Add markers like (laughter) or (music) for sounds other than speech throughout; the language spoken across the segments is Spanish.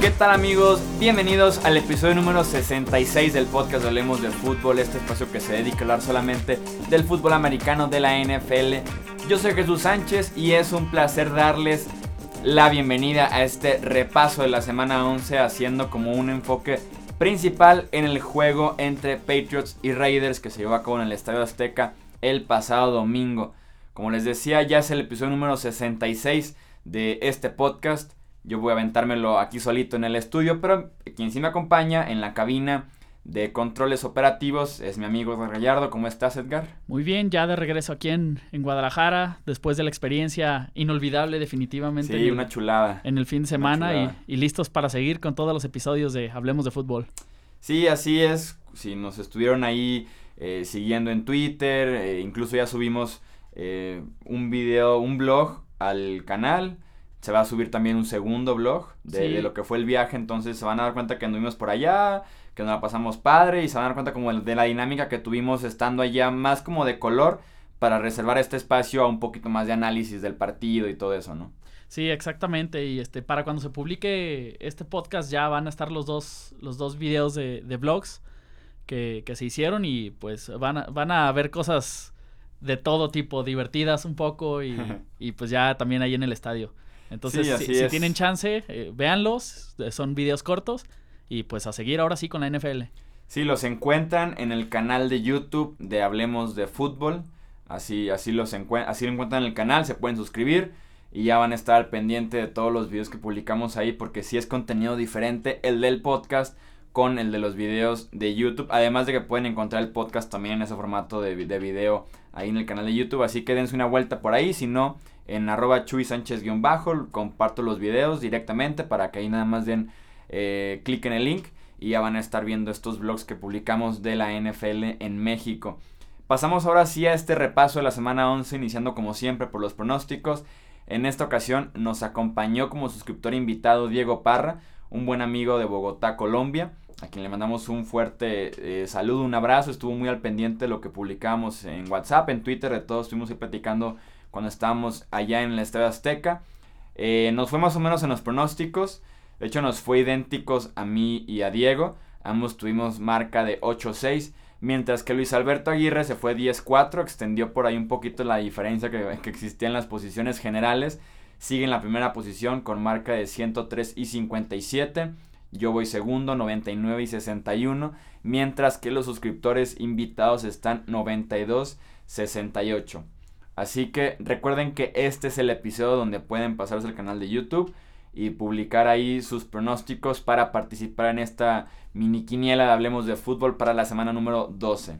¿Qué tal amigos? Bienvenidos al episodio número 66 del podcast Hablemos de Fútbol, este espacio que se dedica a hablar solamente del fútbol americano de la NFL. Yo soy Jesús Sánchez y es un placer darles la bienvenida a este repaso de la semana 11 haciendo como un enfoque principal en el juego entre Patriots y Raiders que se llevó a cabo en el Estadio Azteca el pasado domingo. Como les decía, ya es el episodio número 66 de este podcast. Yo voy a aventármelo aquí solito en el estudio, pero quien sí me acompaña en la cabina de controles operativos es mi amigo Edgar Gallardo. ¿Cómo estás, Edgar? Muy bien, ya de regreso aquí en, en Guadalajara, después de la experiencia inolvidable definitivamente. Sí, una chulada. En el fin de semana y, y, listos para seguir con todos los episodios de Hablemos de Fútbol. Sí, así es. Si nos estuvieron ahí eh, siguiendo en Twitter, eh, incluso ya subimos eh, un video, un blog al canal se va a subir también un segundo blog de, lo que fue el viaje, entonces se van a dar cuenta que anduvimos por allá, que nos la pasamos padre y se van a dar cuenta como de la dinámica que tuvimos estando allá más como de color para reservar este espacio a un poquito más de análisis del partido y todo eso, ¿no? Sí, exactamente. Y este, para cuando se publique este podcast ya van a estar los dos, los dos videos de, de vlogs que, que, se hicieron y pues van a, van a ver cosas de todo tipo, divertidas un poco y, y pues ya también ahí en el estadio. Entonces, si, tienen chance, eh, véanlos, eh, son videos cortos y pues a seguir ahora sí con la NFL. Sí, los encuentran en el canal de YouTube de Hablemos de Fútbol. Así, así, los así lo encuentran en el canal, se pueden suscribir y ya van a estar pendiente de todos los videos que publicamos ahí porque sí es contenido diferente el del podcast con el de los videos de YouTube. Además de que pueden encontrar el podcast también en ese formato de, de video ahí en el canal de YouTube. Así que dense una vuelta por ahí. Si no, en arroba Chuy Sánchez-bajo, comparto los videos directamente para que ahí nada más den eh, clic en el link y ya van a estar viendo estos vlogs que publicamos de la NFL en México. Pasamos ahora sí a este repaso de la semana 11, iniciando como siempre por los pronósticos. En esta ocasión nos acompañó como suscriptor invitado Diego Parra, un buen amigo de Bogotá, Colombia, a quien le mandamos un fuerte eh, saludo, un abrazo. Estuvo muy al pendiente lo que publicamos en WhatsApp, en Twitter, de todos estuvimos ahí platicando cuando estábamos allá en el Estadio Azteca. Eh, nos fue más o menos en los pronósticos. De hecho, nos fue idénticos a mí y a Diego. Ambos tuvimos marca de 8-6. Mientras que Luis Alberto Aguirre se fue 10-4. Extendió por ahí un poquito la diferencia que, que, existía en las posiciones generales. Sigue en la primera posición con marca de 103 y 57. Yo voy segundo, 99 y 61. Mientras que los suscriptores invitados están 92, 68. Así que recuerden que este es el episodio donde pueden pasarse al canal de YouTube y publicar ahí sus pronósticos para participar en esta mini quiniela de Hablemos de Fútbol para la semana número 12.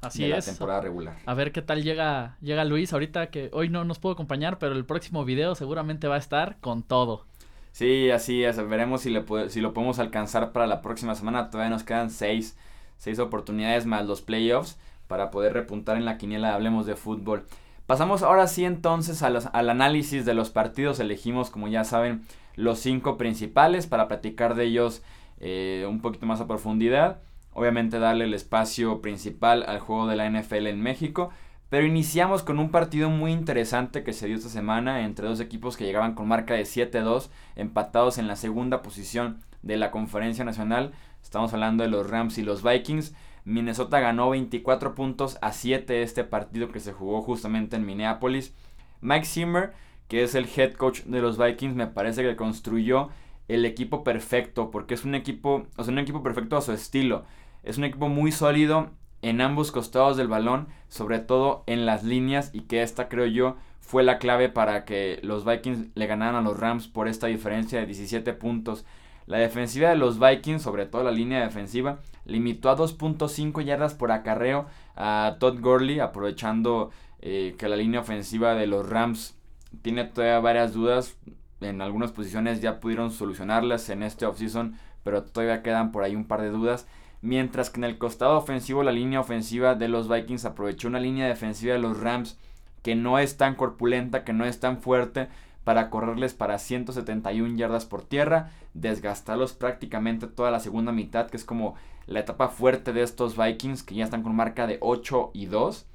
Así de es. La temporada regular. A ver qué tal llega, llega Luis ahorita que hoy no nos puedo acompañar, pero el próximo video seguramente va a estar con todo. Sí, así es. Veremos si, le, si lo podemos alcanzar para la próxima semana. Todavía nos quedan seis, seis oportunidades más los playoffs para poder repuntar en la quiniela Hablemos de Fútbol. Pasamos ahora sí entonces al análisis de los partidos. Elegimos, como ya saben, los cinco principales para platicar de ellos eh, un poquito más a profundidad. Obviamente darle el espacio principal al juego de la NFL en México. Pero iniciamos con un partido muy interesante que se dio esta semana entre dos equipos que llegaban con marca de 7-2, empatados en la segunda posición de la conferencia nacional. Estamos hablando de los Rams y los Vikings. Minnesota ganó 24 puntos a 7 este partido que se jugó justamente en Minneapolis. Mike Zimmer, que es el head coach de los Vikings, me parece que construyó el equipo perfecto, porque es un equipo, o sea, un equipo perfecto a su estilo. Es un equipo muy sólido en ambos costados del balón, sobre todo en las líneas, y que esta creo yo fue la clave para que los Vikings le ganaran a los Rams por esta diferencia de 17 puntos. La defensiva de los Vikings, sobre todo la línea defensiva, limitó a 2.5 yardas por acarreo a Todd Gurley, aprovechando eh, que la línea ofensiva de los Rams tiene todavía varias dudas. En algunas posiciones ya pudieron solucionarlas en este offseason, pero todavía quedan por ahí un par de dudas. Mientras que en el costado ofensivo, la línea ofensiva de los Vikings aprovechó una línea defensiva de los Rams que no es tan corpulenta, que no es tan fuerte, para correrles para 171 yardas por tierra, desgastarlos prácticamente toda la segunda mitad, que es como la etapa fuerte de estos Vikings, que ya están con marca de 8 y 2.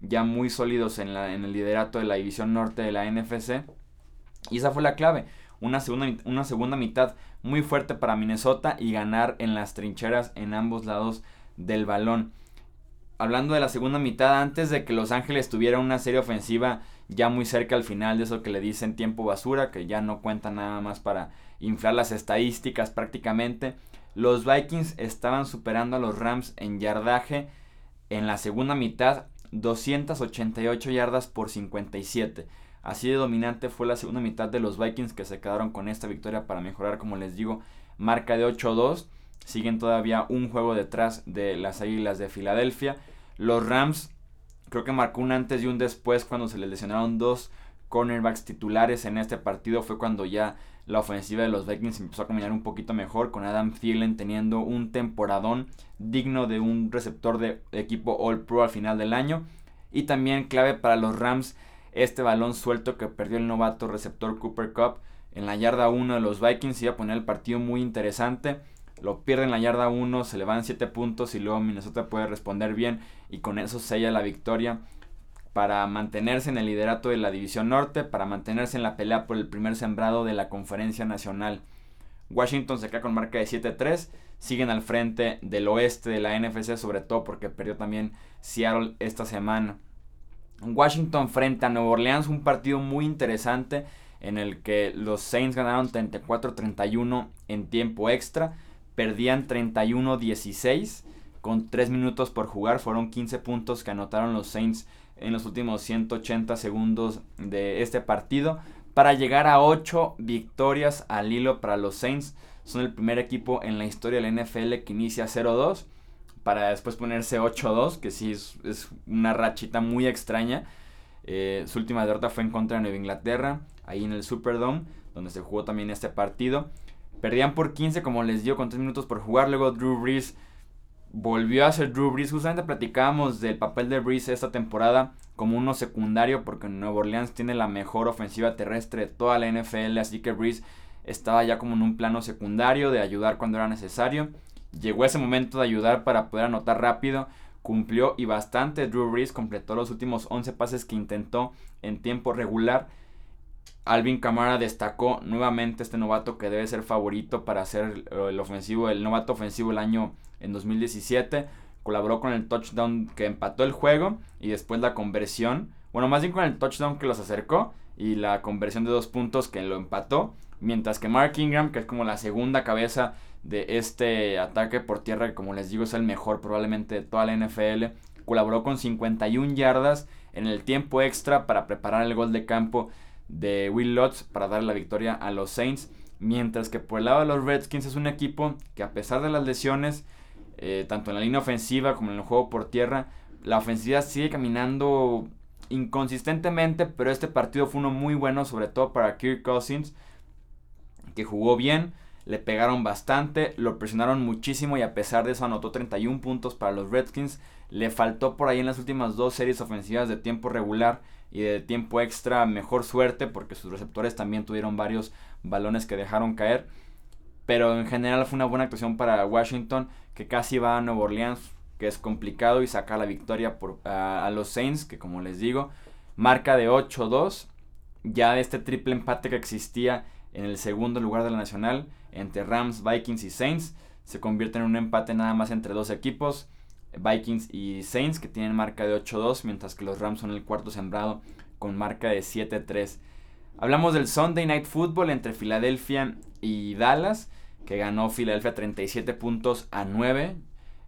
ya muy sólidos en, la, en el liderato de la división norte de la NFC. Y esa fue la clave, una segunda, una segunda mitad muy fuerte para Minnesota y ganar en las trincheras en ambos lados del balón. Hablando de la segunda mitad, antes de que Los Ángeles tuviera una serie ofensiva ya muy cerca al final de eso que le dicen tiempo basura, que ya no cuenta nada más para inflar las estadísticas prácticamente, los Vikings estaban superando a los Rams en yardaje en la segunda mitad, 288 yardas por 57. Así de dominante fue la segunda mitad de los Vikings que se quedaron con esta victoria para mejorar, como les digo, marca de 8-2. Siguen todavía un juego detrás de las Águilas de Filadelfia. Los Rams creo que marcó un antes y un después cuando se les lesionaron dos cornerbacks titulares en este partido. Fue cuando ya la ofensiva de los Vikings empezó a caminar un poquito mejor con Adam Thielen teniendo un temporadón digno de un receptor de equipo All Pro al final del año. Y también clave para los Rams este balón suelto que perdió el novato receptor Cooper Cup en la yarda 1 de los Vikings iba a poner el partido muy interesante. Lo pierde en la yarda 1, se le van 7 puntos y luego Minnesota puede responder bien y con eso sella la victoria para mantenerse en el liderato de la División Norte, para mantenerse en la pelea por el primer sembrado de la Conferencia Nacional. Washington se queda con marca de 7-3, siguen al frente del oeste de la NFC, sobre todo porque perdió también Seattle esta semana. Washington frente a Nueva Orleans, un partido muy interesante en el que los Saints ganaron 34-31 en tiempo extra, perdían 31-16 con 3 minutos por jugar, fueron 15 puntos que anotaron los Saints en los últimos 180 segundos de este partido para llegar a 8 victorias al hilo para los Saints. Son el primer equipo en la historia de la NFL que inicia 0-2 para después ponerse 8-2, que sí es, una rachita muy extraña. Eh, su última derrota fue en contra de Nueva Inglaterra, ahí en el Superdome, donde se jugó también este partido. Perdían por 15, como les dio, con 3 minutos por jugar. Luego Drew Brees volvió a ser Drew Brees. Justamente platicábamos del papel de Brees esta temporada como uno secundario, porque Nueva Orleans tiene la mejor ofensiva terrestre de toda la NFL. Así que Brees estaba ya como en un plano secundario de ayudar cuando era necesario. Llegó ese momento de ayudar para poder anotar rápido. Cumplió y bastante. Drew Brees completó los últimos 11 pases que intentó en tiempo regular. Alvin Kamara destacó nuevamente este novato que debe ser favorito para ser el ofensivo, el novato ofensivo el año en 2017. Colaboró con el touchdown que empató el juego y después la conversión. Bueno, más bien con el touchdown que los acercó y la conversión de dos puntos que lo empató. Mientras que Mark Ingram, que es como la segunda cabeza de este ataque por tierra, que como les digo es el mejor probablemente de toda la NFL. Colaboró con 51 yardas en el tiempo extra para preparar el gol de campo de Will Lutz para dar la victoria a los Saints. Mientras que por el lado de los Redskins es un equipo que a pesar de las lesiones, eh, tanto en la línea ofensiva como en el juego por tierra, la ofensiva sigue caminando inconsistentemente, pero este partido fue uno muy bueno, sobre todo para Kirk Cousins, que jugó bien le pegaron bastante, lo presionaron muchísimo y a pesar de eso anotó 31 puntos para los Redskins. Le faltó por ahí en las últimas dos series ofensivas de tiempo regular y de tiempo extra mejor suerte porque sus receptores también tuvieron varios balones que dejaron caer. Pero en general fue una buena actuación para Washington que casi va a Nueva Orleans que es complicado y saca la victoria a, a los Saints que como les digo marca de 8-2 ya este triple empate que existía en el segundo lugar de la nacional entre Rams, Vikings y Saints. Se convierte en un empate nada más entre dos equipos, Vikings y Saints, que tienen marca de 8-2, mientras que los Rams son el cuarto sembrado con marca de 7-3. Hablamos del Sunday Night Football entre Filadelfia y Dallas, que ganó Filadelfia 37 puntos a 9.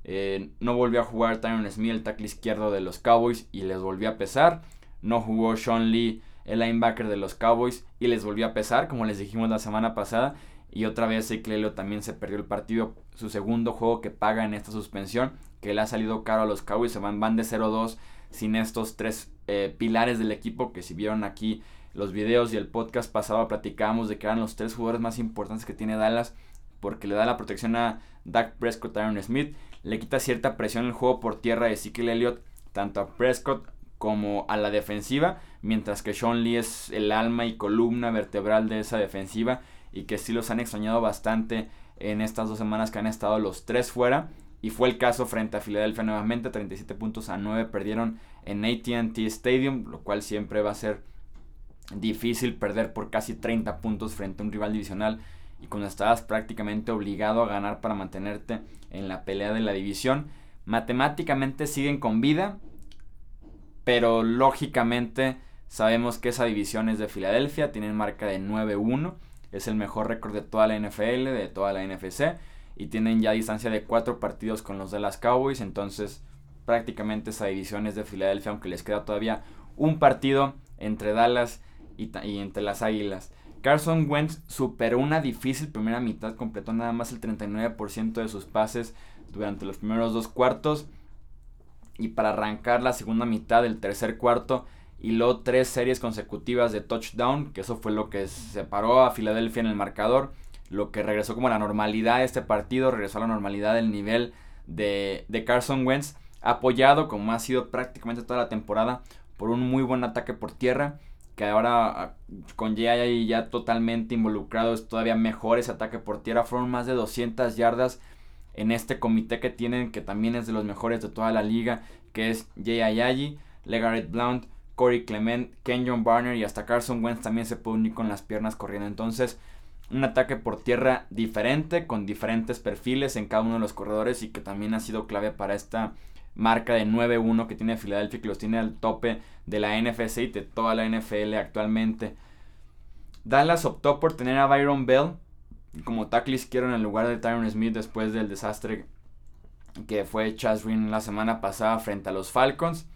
Eh, no volvió a jugar Tyron Smith, el tackle izquierdo de los Cowboys, y les volvió a pesar. No jugó Sean Lee, el linebacker de los Cowboys, y les volvió a pesar, como les dijimos la semana pasada. Y otra vez Clelio también se perdió el partido, su segundo juego que paga en esta suspensión, que le ha salido caro a los Cowboys, se van, van de 0-2 sin estos tres eh, pilares del equipo, que si vieron aquí los videos y el podcast pasado platicábamos de que eran los tres jugadores más importantes que tiene Dallas, porque le da la protección a Dak Prescott, Aaron Smith, le quita cierta presión el juego por tierra de Ezekiel Elliott, tanto a Prescott como a la defensiva, mientras que Sean Lee es el alma y columna vertebral de esa defensiva y que sí los han extrañado bastante en estas dos semanas que han estado los tres fuera. Y fue el caso frente a Filadelfia nuevamente, 37 puntos a 9 perdieron en ATT Stadium, lo cual siempre va a ser difícil perder por casi 30 puntos frente a un rival divisional y cuando estabas prácticamente obligado a ganar para mantenerte en la pelea de la división. Matemáticamente siguen con vida, pero lógicamente sabemos que esa división es de Filadelfia, tienen marca de 9-1, es el mejor récord de toda la NFL, de toda la NFC, y tienen ya distancia de 4 partidos con los de las Cowboys, entonces prácticamente esa división es de Filadelfia, aunque les queda todavía un partido entre Dallas y, y entre las Águilas. Carson Wentz superó una difícil primera mitad, completó nada más el 39% de sus pases durante los primeros dos cuartos. Y para arrancar la segunda mitad del tercer cuarto, hiló tres series consecutivas de touchdown, que eso fue lo que separó a Filadelfia en el marcador, lo que regresó como a la normalidad de este partido, regresó a la normalidad del nivel de, de Carson Wentz, apoyado como ha sido prácticamente toda la temporada por un muy buen ataque por tierra que ahora ah, con Jay ya totalmente involucrado es todavía mejor ese ataque por tierra. Fueron más de 200 yardas en este comité que tienen, que también es de los mejores de toda la liga, que es Jay Ayayi, Legarrette Blount, Corey Clement, Kenyon Barner y hasta Carson Wentz también se puede unir con las piernas corriendo. Entonces, un ataque por tierra diferente, con diferentes perfiles en cada uno de los corredores y que también ha sido clave para esta marca de 9-1 que tiene Filadelfia, que los tiene al tope de la NFC y de toda la NFL actualmente. Dallas optó por tener a Byron Bell como tackle izquierdo en el lugar de Tyron Smith después del desastre que fue Chas Green la semana pasada frente a los Falcons.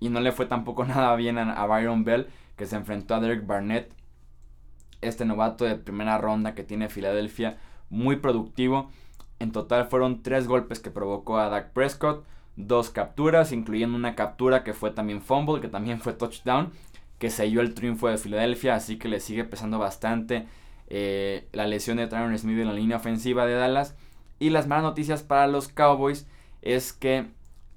Y no le fue tampoco (laughs) nada bien a, Byron Bell, que se enfrentó a Derek Barnett, este novato de primera ronda que tiene Filadelfia, muy productivo. En total fueron tres golpes que provocó a Dak Prescott dos capturas, incluyendo una captura que fue también fumble, que también fue touchdown, que selló el triunfo de Filadelfia, así que le sigue pesando bastante eh, la lesión de Tyron Smith en la línea ofensiva de Dallas. Y las malas noticias para los Cowboys es que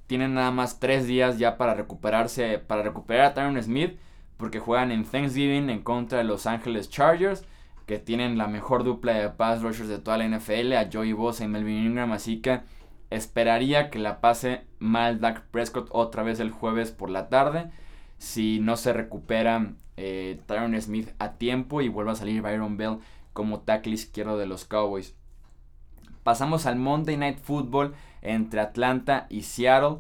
tienen nada más tres días ya para recuperarse, para recuperar a Tyron Smith, porque juegan en Thanksgiving en contra de Los Angeles Chargers, que tienen la mejor dupla de pass rushers de toda la NFL, a Joey Bosa y Melvin Ingram, así que Esperaría que la pase mal Dak Prescott otra vez el jueves por la tarde. Si no se recupera eh, Tyron Smith a tiempo y vuelve a salir Byron Bell como tackle izquierdo de los Cowboys. Pasamos al Monday Night Football entre Atlanta y Seattle.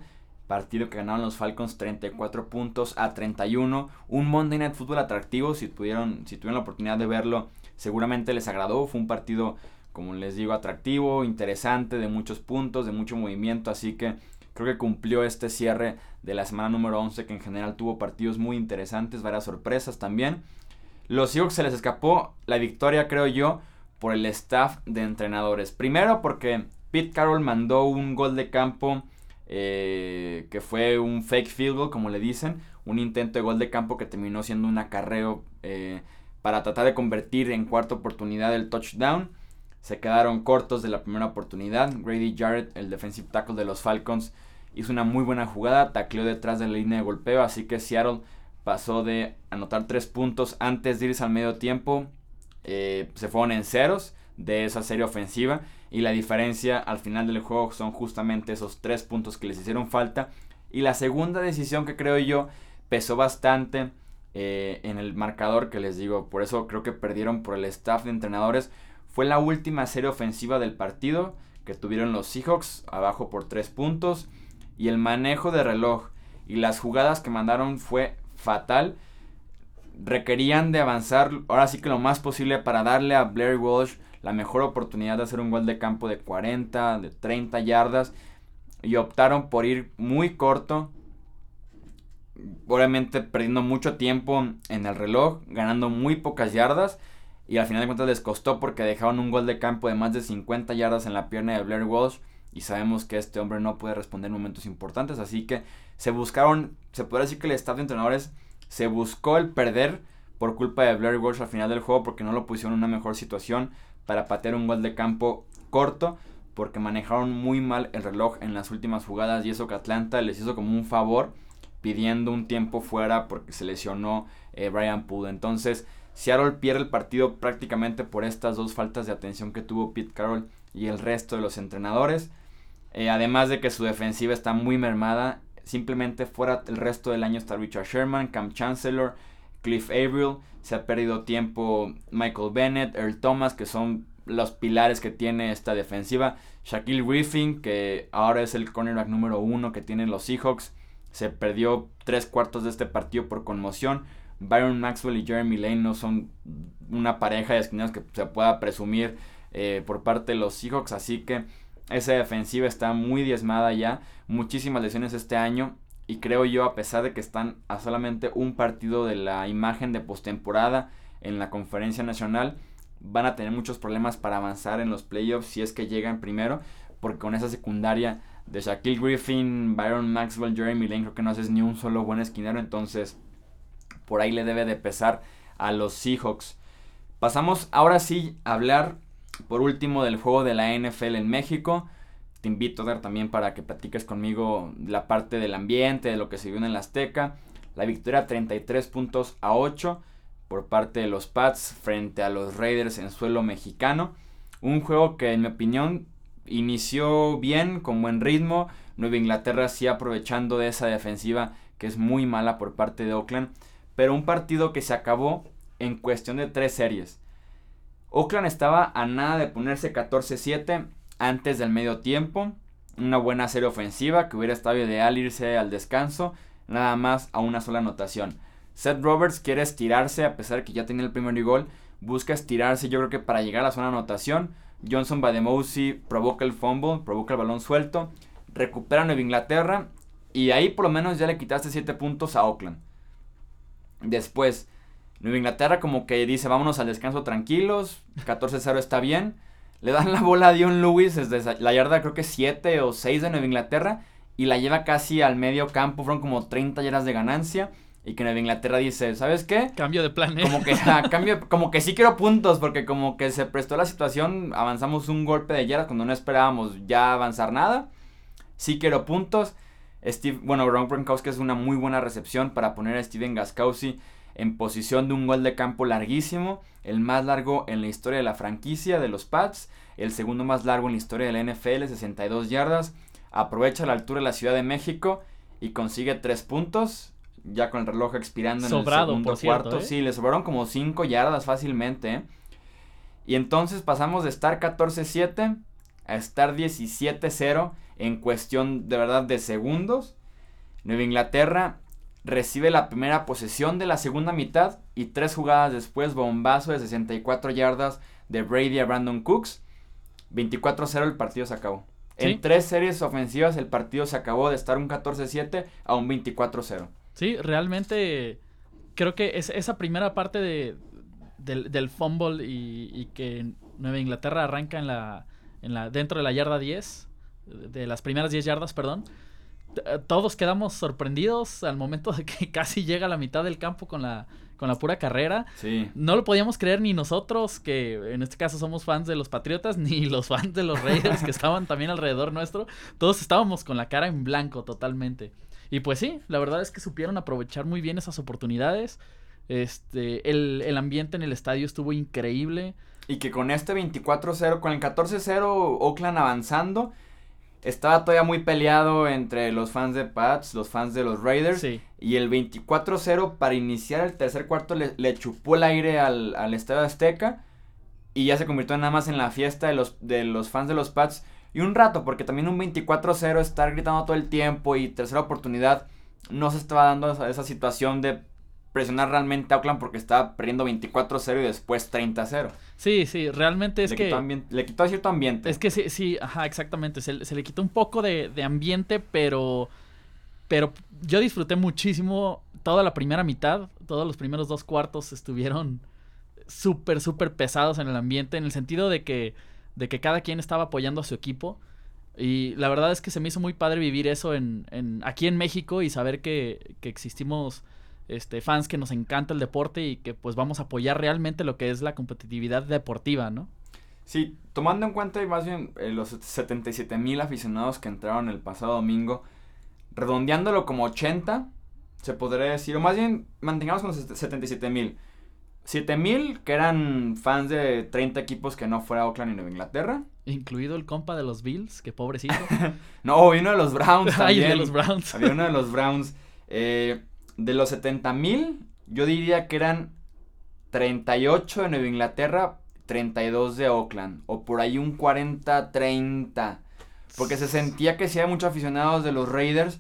Partido que ganaron los Falcons 34 puntos a 31. Un Monday Night Football atractivo. Si, pudieron, si tuvieron la oportunidad de verlo, seguramente les agradó. Fue un partido como les digo, atractivo, interesante, de muchos puntos, de mucho movimiento, así que creo que cumplió este cierre de la semana número 11 que en general tuvo partidos muy interesantes, varias sorpresas también. Los Seahawks se les escapó la victoria, creo yo, por el staff de entrenadores. Primero porque Pete Carroll mandó un gol de campo eh, que fue un fake field goal, como le dicen, un intento de gol de campo que terminó siendo un acarreo eh, para tratar de convertir en cuarta oportunidad el touchdown se quedaron cortos de la primera oportunidad. Grady Jarrett, el defensive tackle de los Falcons, hizo una muy buena jugada, tacleó detrás de la línea de golpeo, así que Seattle pasó de anotar tres puntos antes de irse al medio tiempo. Eh, se fueron en ceros de esa serie ofensiva y la diferencia al final del juego son justamente esos tres puntos que les hicieron falta. Y la segunda decisión que creo yo pesó bastante eh, en el marcador que les digo, por eso creo que perdieron por el staff de entrenadores fue la última serie ofensiva del partido que tuvieron los Seahawks, abajo por 3 puntos. Y el manejo de reloj y las jugadas que mandaron fue fatal. Requerían de avanzar ahora sí que lo más posible para darle a Blair Walsh la mejor oportunidad de hacer un gol de campo de 40, de 30 yardas. Y optaron por ir muy corto. Obviamente perdiendo mucho tiempo en el reloj, ganando muy pocas yardas y al final de cuentas les costó porque dejaron un gol de campo de más de 50 yardas en la pierna de Blair Walsh y sabemos que este hombre no puede responder en momentos importantes, así que se buscaron, se puede decir que el staff de entrenadores se buscó el perder por culpa de Blair Walsh al final del juego porque no lo pusieron en una mejor situación para patear un gol de campo corto porque manejaron muy mal el reloj en las últimas jugadas y eso que Atlanta les hizo como un favor pidiendo un tiempo fuera porque se lesionó eh, Brian Poole. Entonces, Seattle pierde el partido prácticamente por estas dos faltas de atención que tuvo Pete Carroll y el resto de los entrenadores. Eh, además de que su defensiva está muy mermada. Simplemente fuera el resto del año está Richard Sherman, Cam Chancellor, Cliff Averill. Se ha perdido tiempo Michael Bennett, Earl Thomas, que son los pilares que tiene esta defensiva. Shaquille Griffin, que ahora es el cornerback número uno que tienen los Seahawks. Se perdió tres cuartos de este partido por conmoción. Byron Maxwell y Jeremy Lane no son una pareja de esquinas que se pueda presumir eh, por parte de los Seahawks. Así que esa defensiva está muy diezmada ya. Muchísimas lesiones este año. Y creo yo, a pesar de que están a solamente un partido de la imagen de postemporada en la conferencia nacional, van a tener muchos problemas para avanzar en los playoffs si es que llegan primero. Porque con esa secundaria de Shaquille Griffin, Byron Maxwell, Jeremy Lane, creo que no haces ni un solo buen esquinero. Entonces, por ahí le debe de pesar a los Seahawks. Pasamos ahora sí a hablar por último del juego de la NFL en México. Te invito a dar también para que platiques conmigo la parte del ambiente, de lo que se vio en el Azteca. La victoria 33 puntos a 8 por parte de los Pats frente a los Raiders en suelo mexicano. Un juego que en mi opinión inició bien, con buen ritmo. Nueva Inglaterra sí aprovechando de esa defensiva que es muy mala por parte de Oakland. Pero un partido que se acabó en cuestión de tres series. Oakland estaba a nada de ponerse 14-7 antes del medio tiempo. Una buena serie ofensiva que hubiera estado ideal irse al descanso. Nada más a una sola anotación. Seth Roberts quiere estirarse a pesar que ya tenía el primer gol. Busca estirarse yo creo que para llegar a la zona anotación. Johnson Bademosi provoca el fumble, provoca el balón suelto. Recupera Nueva Inglaterra. Y ahí por lo menos ya le quitaste 7 puntos a Oakland. Después, Nueva Inglaterra como que dice, vámonos al descanso tranquilos, 14-0 está bien. Le dan la bola a Dion Lewis desde la yarda creo que 7 o 6 de Nueva Inglaterra y la lleva casi al medio campo, fueron como 30 yardas de ganancia. Y que Nueva Inglaterra dice, ¿sabes qué? Cambio de plan, ¿eh? Como que, cambio, como que sí quiero puntos, porque como que se prestó la situación, avanzamos un golpe de yardas cuando no esperábamos ya avanzar nada. Sí quiero puntos. Steve, bueno, Ron Gronkowski es una muy buena recepción para poner a Steven Gaskowski en posición de un gol de campo larguísimo, el más largo en la historia de la franquicia de los Pats, el segundo más largo en la historia de la NFL, 62 yardas. Aprovecha la altura de la Ciudad de México y consigue 3 puntos, ya con el reloj expirando en el segundo cuarto. ¿eh? Sí, le sobraron como 5 yardas fácilmente. ¿eh? Y entonces pasamos de estar 14-7 a estar 17-0 en cuestión de verdad de segundos. Nueva Inglaterra recibe la primera posesión de la segunda mitad y tres jugadas después bombazo de 64 yardas de Brady a Brandon Cooks. 24-0 el partido se acabó. En tres series ofensivas el partido se acabó de estar un 14-7 a un 24-0. Sí, realmente creo que es, esa primera parte de, del, fumble y, y, que Nueva Inglaterra arranca en la, en la, dentro de la yarda 10, de las primeras 10 yardas, perdón, todos quedamos sorprendidos al momento de que (laughs) casi llega a la mitad del campo con la, con la pura carrera. Sí. No lo podíamos creer ni nosotros, que en este caso somos fans de los Patriotas, (laughs) ni los fans de los Raiders que estaban también alrededor nuestro. Todos estábamos con la cara en blanco totalmente. Y pues sí, la verdad es que supieron aprovechar muy bien esas oportunidades. Este, el, el ambiente en el estadio estuvo increíble. Y que con este 24-0, con el 14-0 Oakland avanzando, estaba todavía muy peleado entre los fans de Pats, los fans de los Raiders. Y el 24-0 para iniciar el tercer cuarto le, chupó el aire al, al, Estadio Azteca. Y ya se convirtió nada más en la fiesta de los, de los fans de los Pats. Y un rato, porque también un 24-0 estar gritando todo el tiempo y tercera oportunidad no se estaba dando esa, esa situación de presionar realmente a Oakland porque estaba perdiendo 24-0 y después 30-0. Sí, sí, realmente es que... le quitó cierto ambiente. Es que sí, sí, ajá, exactamente. Se, le quitó un poco de, de, ambiente, pero... Pero yo disfruté muchísimo toda la primera mitad. Todos los primeros dos cuartos estuvieron súper, súper pesados en el ambiente. En el sentido de que, de que cada quien estaba apoyando a su equipo. Y la verdad es que se me hizo muy padre vivir eso en, en aquí en México y saber que, que existimos este, fans que nos encanta el deporte y que pues vamos a apoyar realmente lo que es la competitividad deportiva, ¿no? Sí, tomando en cuenta más bien eh, los 77 mil aficionados que entraron el pasado domingo, redondeándolo como 80, se podría decir, o más bien mantengamos con los 77 mil. 7000 que eran fans de 30 equipos que no fuera Oakland y Nueva Inglaterra. Incluido el compa de los Bills, que pobrecito. (laughs) no, uno de los Browns también. (laughs) Ay, de los Browns. Había uno de los Browns. Eh, de los 70.000, yo diría que eran 38 de Nueva Inglaterra, 32 de Oakland. O por ahí un 40-30. Porque se sentía que sí había muchos aficionados de los Raiders.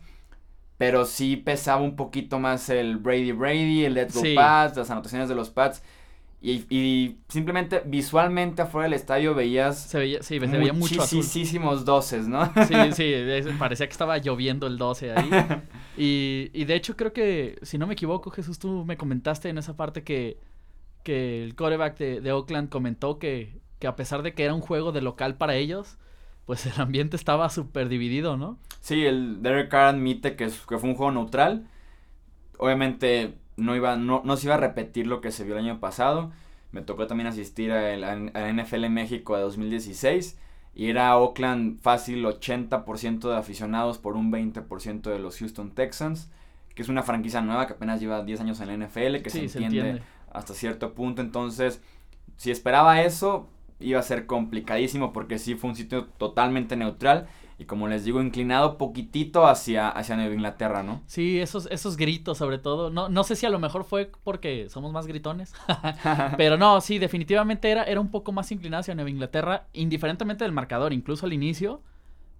Pero sí pesaba un poquito más el Brady Brady, el Let's Go Pats, las anotaciones de los Pats. Y, simplemente visualmente afuera del estadio veías. Se veía, sí, se veía mucho Muchísimos doces, ¿no? Sí, sí, parecía que estaba lloviendo el 12 ahí. (laughs) y, y de hecho, creo que, si no me equivoco, Jesús, tú me comentaste en esa parte que, que el de, de Oakland comentó que, que a pesar de que era un juego de local para ellos, pues el ambiente estaba súper dividido, ¿no? Sí, el Derek Carr admite que, que, fue un juego neutral. Obviamente no, iba, no, no se iba a repetir lo que se vio el año pasado. Me tocó también asistir a, la NFL en México de 2016. Y era Oakland fácil 80% de aficionados por un 20% de los Houston Texans. Que es una franquicia nueva que apenas lleva 10 años en la NFL, que se, entiende hasta cierto punto. Entonces, si esperaba eso, iba a ser complicadísimo porque sí fue un sitio totalmente neutral y como les digo, inclinado poquitito hacia, hacia Nueva Inglaterra, ¿no? Sí, esos, esos gritos sobre todo. No, no sé si a lo mejor fue porque somos más gritones, (laughs) pero no, sí, definitivamente era, era un poco más inclinado hacia Nueva Inglaterra, indiferentemente del marcador, incluso al inicio,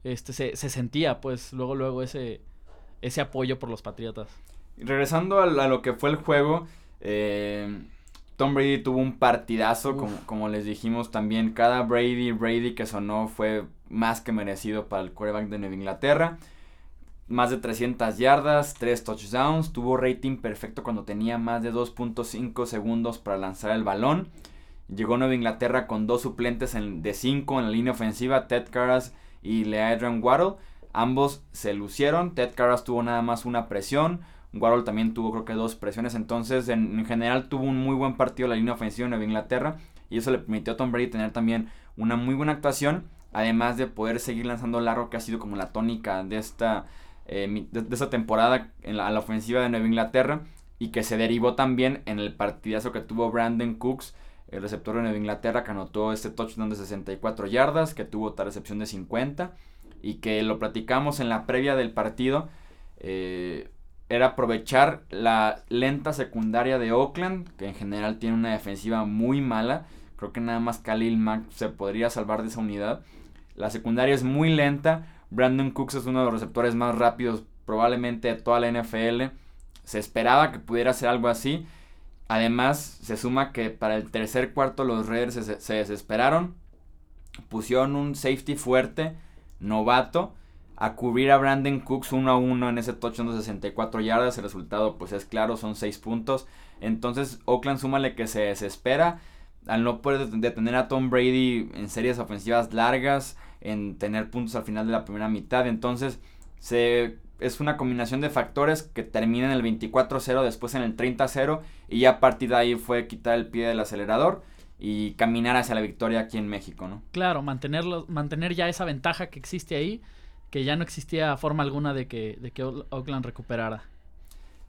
este, se, se sentía pues luego, luego ese, ese apoyo por los Patriotas. Regresando a, a lo que fue el juego, eh, Tom Brady tuvo un partidazo, como, como, les dijimos también. Cada Brady, Brady que sonó fue más que merecido para el quarterback de Nueva Inglaterra. Más de 300 yardas, 3 touchdowns. Tuvo rating perfecto cuando tenía más de 2.5 segundos para lanzar el balón. Llegó Nueva Inglaterra con dos suplentes de 5 en la línea ofensiva, Ted Karras y Leadron Waddle. Ambos se lucieron. Ted Karras tuvo nada más una presión. Warhol también tuvo creo que dos presiones, entonces en, general tuvo un muy buen partido la línea ofensiva de Nueva Inglaterra y eso le permitió a Tom Brady tener también una muy buena actuación, además de poder seguir lanzando largo que ha sido como la tónica de esta, eh, de, esta temporada en la, a la ofensiva de Nueva Inglaterra y que se derivó también en el partidazo que tuvo Brandon Cooks, el receptor de Nueva Inglaterra que anotó este touchdown de 64 yardas, que tuvo otra recepción de 50 y que lo platicamos en la previa del partido. Eh, era aprovechar la lenta secundaria de Oakland, que en general tiene una defensiva muy mala. Creo que nada más Khalil Mack se podría salvar de esa unidad. La secundaria es muy lenta. Brandon Cooks es uno de los receptores más rápidos probablemente de toda la NFL. Se esperaba que pudiera hacer algo así. Además, se suma que para el tercer cuarto los Raiders se, se desesperaron. Pusieron un safety fuerte, novato a cubrir a Brandon Cooks 1 a 1 en ese touchdown de 64 yardas. El resultado pues es claro, son 6 puntos. Entonces Oakland súmale que se desespera al no poder detener a Tom Brady en series ofensivas largas, en tener puntos al final de la primera mitad. Entonces se, es una combinación de factores que termina en el 24-0, después en el 30-0 y ya a partir de ahí fue quitar el pie del acelerador y caminar hacia la victoria aquí en México, ¿no? Claro, mantenerlo, mantener ya esa ventaja que existe ahí que ya no existía forma alguna de que, de que Oakland recuperara.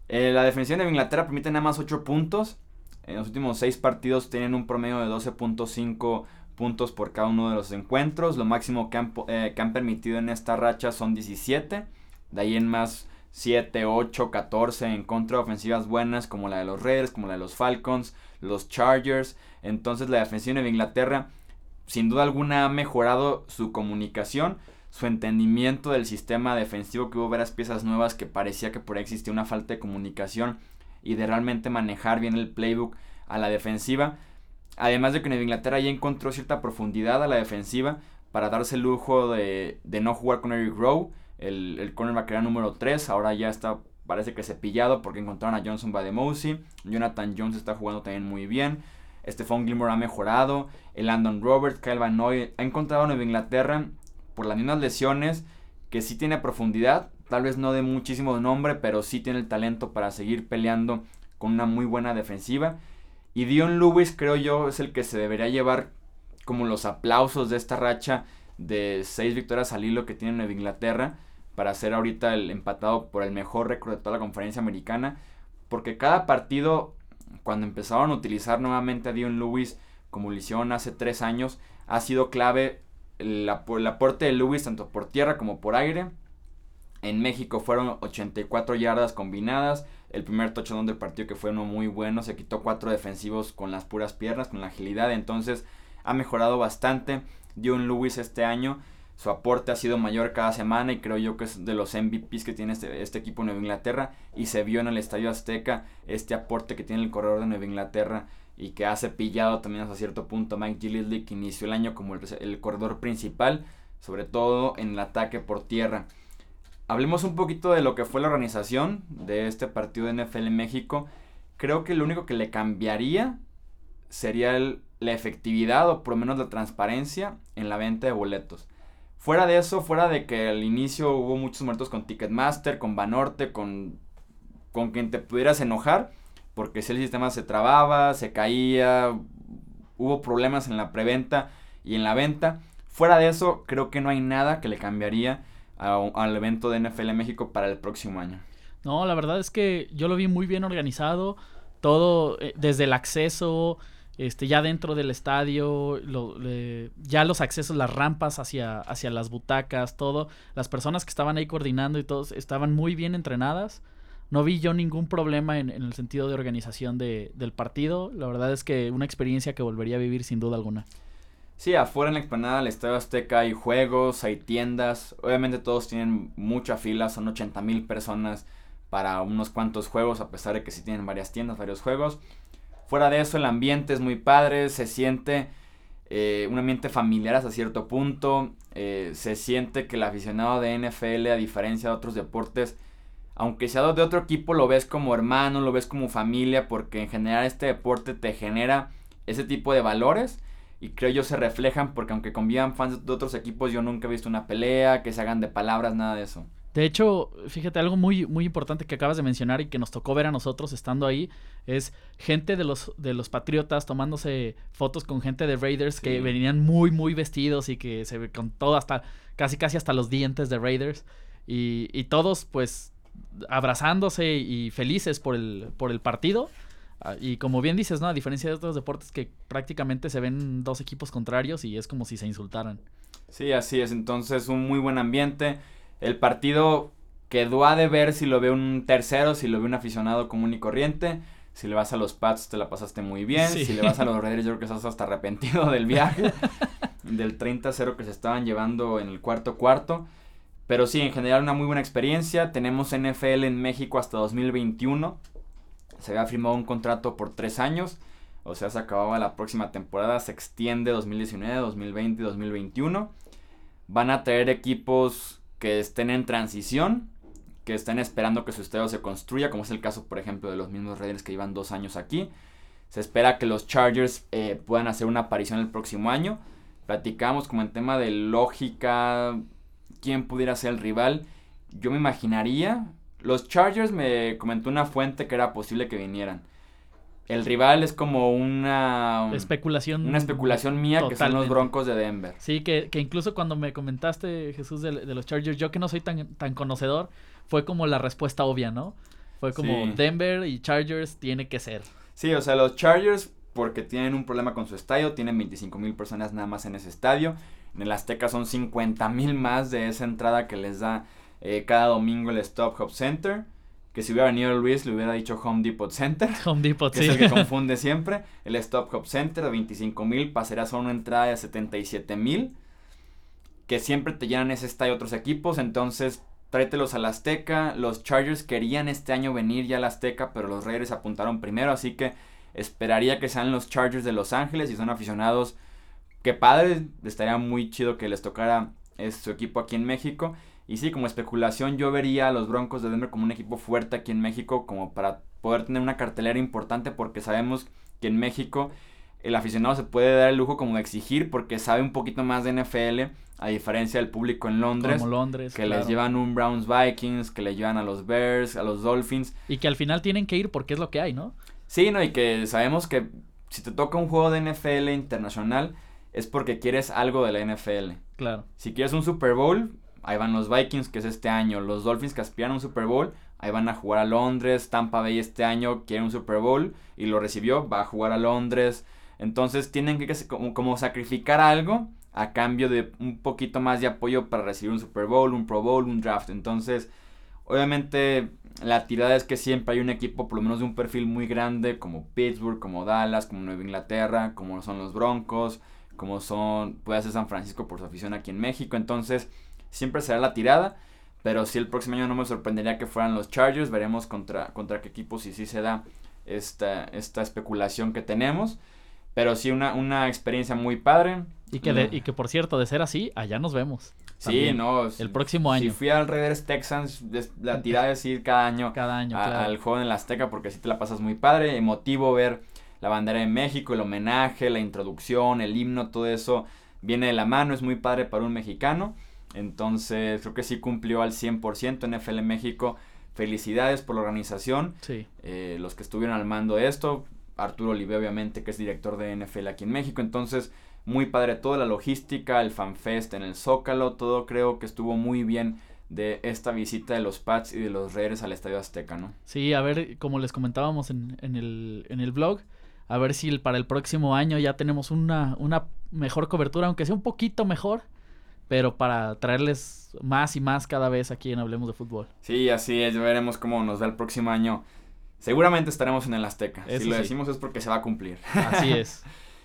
Eh, la defensiva de Inglaterra permite nada más 8 puntos. En los últimos 6 partidos tienen un promedio de 12.5 puntos por cada uno de los encuentros. Lo máximo que han, eh, permitido en esta racha son 17. De ahí en más 7, 8, 14 en contra de ofensivas buenas como la de los Raiders, como la de los Falcons, los Chargers. Entonces la defensiva de Inglaterra sin duda alguna ha mejorado su comunicación su entendimiento del sistema defensivo, que hubo varias piezas nuevas que parecía que por ahí existía una falta de comunicación y de realmente manejar bien el playbook a la defensiva. Además de que Nueva Inglaterra ya encontró cierta profundidad a la defensiva para darse el lujo de, no jugar con Eric Rowe, el, el cornerback era número 3, ahora ya está, parece que cepillado porque encontraron a Johnson Bademosi, Jonathan Jones está jugando también muy bien, Stephon Gilmore ha mejorado, el Landon Roberts, Kyle Van Noy, ha encontrado a Nueva Inglaterra por las mismas lesiones, que sí tiene profundidad, tal vez no de muchísimo nombre, pero sí tiene el talento para seguir peleando con una muy buena defensiva. Y Dion Lewis creo yo es el que se debería llevar como los aplausos de esta racha de seis victorias al hilo que tiene Nueva Inglaterra para ser ahorita el empatado por el mejor récord de toda la conferencia americana. Porque cada partido cuando empezaron a utilizar nuevamente a Dion Lewis como lo hicieron hace tres años, ha sido clave el, el aporte de Lewis tanto por tierra como por aire. En México fueron 84 yardas combinadas. El primer touchdown del partido que fue uno muy bueno. Se quitó cuatro defensivos con las puras piernas, con la agilidad. Entonces ha mejorado bastante. Dion Lewis este año. Su aporte ha sido mayor cada semana y creo yo que es de los MVPs que tiene este, este equipo de Nueva Inglaterra. Y se vio en el Estadio Azteca este aporte que tiene el corredor de Nueva Inglaterra y que ha cepillado también hasta cierto punto Mike Gillisley que inició el año como el, corredor principal, sobre todo en el ataque por tierra. Hablemos un poquito de lo que fue la organización de este partido de NFL en México. Creo que lo único que le cambiaría sería la efectividad o por lo menos la transparencia en la venta de boletos. Fuera de eso, fuera de que al inicio hubo muchos muertos con Ticketmaster, con Banorte, con, con quien te pudieras enojar, porque si el sistema se trababa, se caía, hubo problemas en la preventa y en la venta. Fuera de eso, creo que no hay nada que le cambiaría al evento de NFL México para el próximo año. No, la verdad es que yo lo vi muy bien organizado, todo eh, desde el acceso, este, ya dentro del estadio, ya los accesos, las rampas hacia, hacia las butacas, todo, las personas que estaban ahí coordinando y todos estaban muy bien entrenadas no vi yo ningún problema en, el sentido de organización de, del partido. La verdad es que una experiencia que volvería a vivir sin duda alguna. Sí, afuera en la explanada del Estadio Azteca hay juegos, hay tiendas. Obviamente todos tienen mucha fila, son 80 mil personas para unos cuantos juegos, a pesar de que sí tienen varias tiendas, varios juegos. Fuera de eso, el ambiente es muy padre, se siente eh, un ambiente familiar hasta cierto punto. Eh, se siente que el aficionado de NFL, a diferencia de otros deportes, aunque sea de otro equipo, lo ves como hermano, lo ves como familia, porque en general este deporte te genera ese tipo de valores. Y creo yo se reflejan porque aunque convivan fans de otros equipos, yo nunca he visto una pelea, que se hagan de palabras, nada de eso. De hecho, fíjate, algo muy, muy importante que acabas de mencionar y que nos tocó ver a nosotros estando ahí, es gente de los, de los Patriotas tomándose fotos con gente de Raiders que venían muy, muy vestidos y que se ve con todo hasta, casi, casi hasta los dientes de Raiders. Y, y todos, pues, abrazándose y felices por el, por el partido. Ah, y como bien dices, ¿no? A diferencia de otros deportes que prácticamente se ven dos equipos contrarios y es como si se insultaran. Sí, así es. Entonces, un muy buen ambiente. El partido quedó a de ver si lo ve un tercero, si lo ve un aficionado común y corriente. Si le vas a los Pats, te la pasaste muy bien. Si le vas a los (laughs) Raiders, yo creo que estás hasta arrepentido del viaje. (laughs) del 30-0 que se estaban llevando en el cuarto cuarto. Pero sí, en general una muy buena experiencia. Tenemos NFL en México hasta 2021. Se había firmado un contrato por tres años. O sea, se acababa la próxima temporada. Se extiende 2019, 2020 y 2021. Van a traer equipos que estén en transición. Que estén esperando que su estadio se construya. Como es el caso, por ejemplo, de los mismos Raiders que llevan dos años aquí. Se espera que los Chargers eh, puedan hacer una aparición el próximo año. Platicamos como en tema de lógica quién pudiera ser el rival. Yo me imaginaría. Los Chargers me comentó una fuente que era posible que vinieran. El rival es como una especulación. Una especulación mía que son los Broncos de Denver. Sí, que, incluso cuando me comentaste, Jesús, de, los Chargers, yo que no soy tan, tan conocedor, fue como la respuesta obvia, ¿no? Fue como Denver y Chargers tiene que ser. Sí, o sea, los Chargers, porque tienen un problema con su estadio, tienen 25 mil personas nada más en ese estadio. En el Azteca son 50 mil más de esa entrada que les da eh, cada domingo el Stop Hop Center. Que si hubiera venido Luis le hubiera dicho Home Depot Center. (laughs) Home Depot, que es el que (laughs) confunde siempre. El Stop Hop Center de 25 mil pasará a una entrada de 77 mil. Que siempre te llenan ese estadio otros equipos. Entonces tráetelos al Azteca. Los Chargers querían este año venir ya al Azteca, pero los Raiders apuntaron primero. Así que esperaría que sean los Chargers de Los Ángeles y son aficionados Qué padre, estaría muy chido que les tocara su equipo aquí en México. Y sí, como especulación, yo vería a los Broncos de Denver como un equipo fuerte aquí en México, como para poder tener una cartelera importante, porque sabemos que en México el aficionado se puede dar el lujo como de exigir, porque sabe un poquito más de NFL, a diferencia del público en Londres. Como Londres. Que les llevan un Browns Vikings, que le llevan a los Bears, a los Dolphins. Y que al final tienen que ir porque es lo que hay, ¿no? Sí, no, y que sabemos que si te toca un juego de NFL internacional es porque quieres algo de la NFL. Claro. Si quieres un Super Bowl, ahí van los Vikings, que es este año. Los Dolphins que aspiran a un Super Bowl, Ahí van a jugar a Londres. Tampa Bay este año quiere un Super Bowl y lo recibió. Va a jugar a Londres. Entonces tienen que como, sacrificar algo a cambio de un poquito más de apoyo para recibir un Super Bowl, un Pro Bowl, un draft. Entonces, obviamente la tirada es que siempre hay un equipo por lo menos de un perfil muy grande como Pittsburgh, como Dallas, como Nueva Inglaterra, como son los Broncos, como son, puede ser San Francisco por su afición aquí en México. Entonces, siempre será la tirada. Pero si el próximo año no me sorprendería que fueran los Chargers. Veremos contra, contra qué equipos y si se da esta, esta especulación que tenemos. Pero sí, una, una experiencia muy padre. Y que, y que por cierto, de ser así, allá nos vemos. Sí, no. El próximo año. Si fui al Raiders Texans, la tirada es ir cada año, (laughs) cada año al juego en la Azteca porque así te la pasas muy padre. Emotivo ver la bandera de México, el homenaje, la introducción, el himno, todo eso viene de la mano. Es muy padre para un mexicano. Entonces, creo que sí cumplió al 100% NFL México. Felicidades por la organización. Sí. Eh, los que estuvieron al mando de esto. Arturo Olive, obviamente, que es director de NFL aquí en México. Entonces, muy padre toda la logística, el fanfest en el Zócalo, todo creo que estuvo muy bien de esta visita de los Pats y de los Raiders al Estadio Azteca, ¿no? Sí, a ver, como les comentábamos en, en, el, en el blog, a ver si para el próximo año ya tenemos una, una mejor cobertura, aunque sea un poquito mejor, pero para traerles más y más cada vez aquí en Hablemos de Fútbol. Sí, así es, veremos cómo nos da el próximo año Seguramente estaremos en el Azteca. si lo decimos es porque se va a cumplir. Así (laughs) es.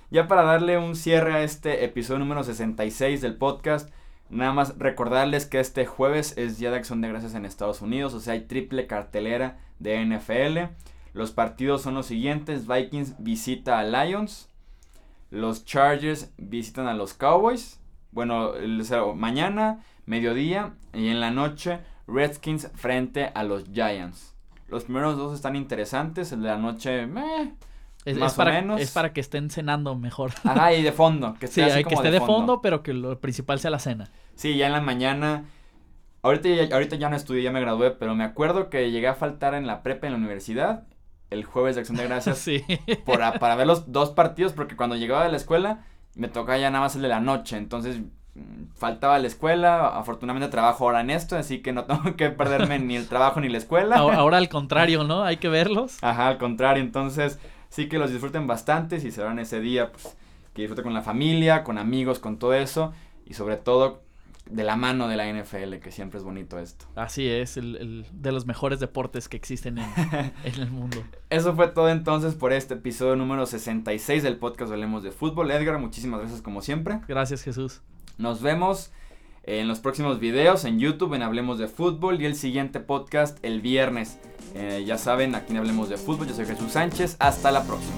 ya para darle un cierre a este episodio número 66 del podcast, nada más recordarles que este jueves es Día de Acción de Gracias en Estados Unidos, o sea, hay triple cartelera de NFL. Los partidos son los siguientes: Vikings visita a Lions, los Chargers visitan a los Cowboys. Bueno, mañana, mediodía y en la noche, Redskins frente a los Giants. Los primeros dos están interesantes, el de la noche, meh, es, más para, o menos. Es para que estén cenando mejor. Ajá, y de fondo. Que (laughs) esté sí, que esté de fondo. pero que lo principal sea la cena. Sí, ya en la mañana. Ahorita, ahorita ya no estudié, ya me gradué, pero me acuerdo que llegué a faltar en la prepa en la universidad el jueves de Acción de Gracias (laughs) sí. para ver los dos partidos, porque cuando llegaba de la escuela me tocaba ya nada más el de la noche, entonces faltaba la escuela, afortunadamente trabajo ahora en esto, así que no (laughs) tengo que perderme ni el trabajo ni la escuela. Ahora al (laughs) contrario, ¿no? Hay que verlos. Ajá, al contrario, entonces sí que los disfruten bastante, si se van ese día, pues que disfruten con la familia, con amigos, con todo eso, y sobre todo de la mano de la NFL, que siempre es bonito esto. Así es, el, de los mejores deportes que existen en, (laughs) en, el mundo. Eso fue todo entonces por este episodio número 66 del podcast Hablemos de Fútbol. Edgar, muchísimas gracias como siempre. Gracias Jesús. Nos vemos en los próximos videos en YouTube en Hablemos de Fútbol y el siguiente podcast el viernes. Eh, ya saben, aquí en Hablemos de Fútbol, yo soy Jesús Sánchez. Hasta la próxima.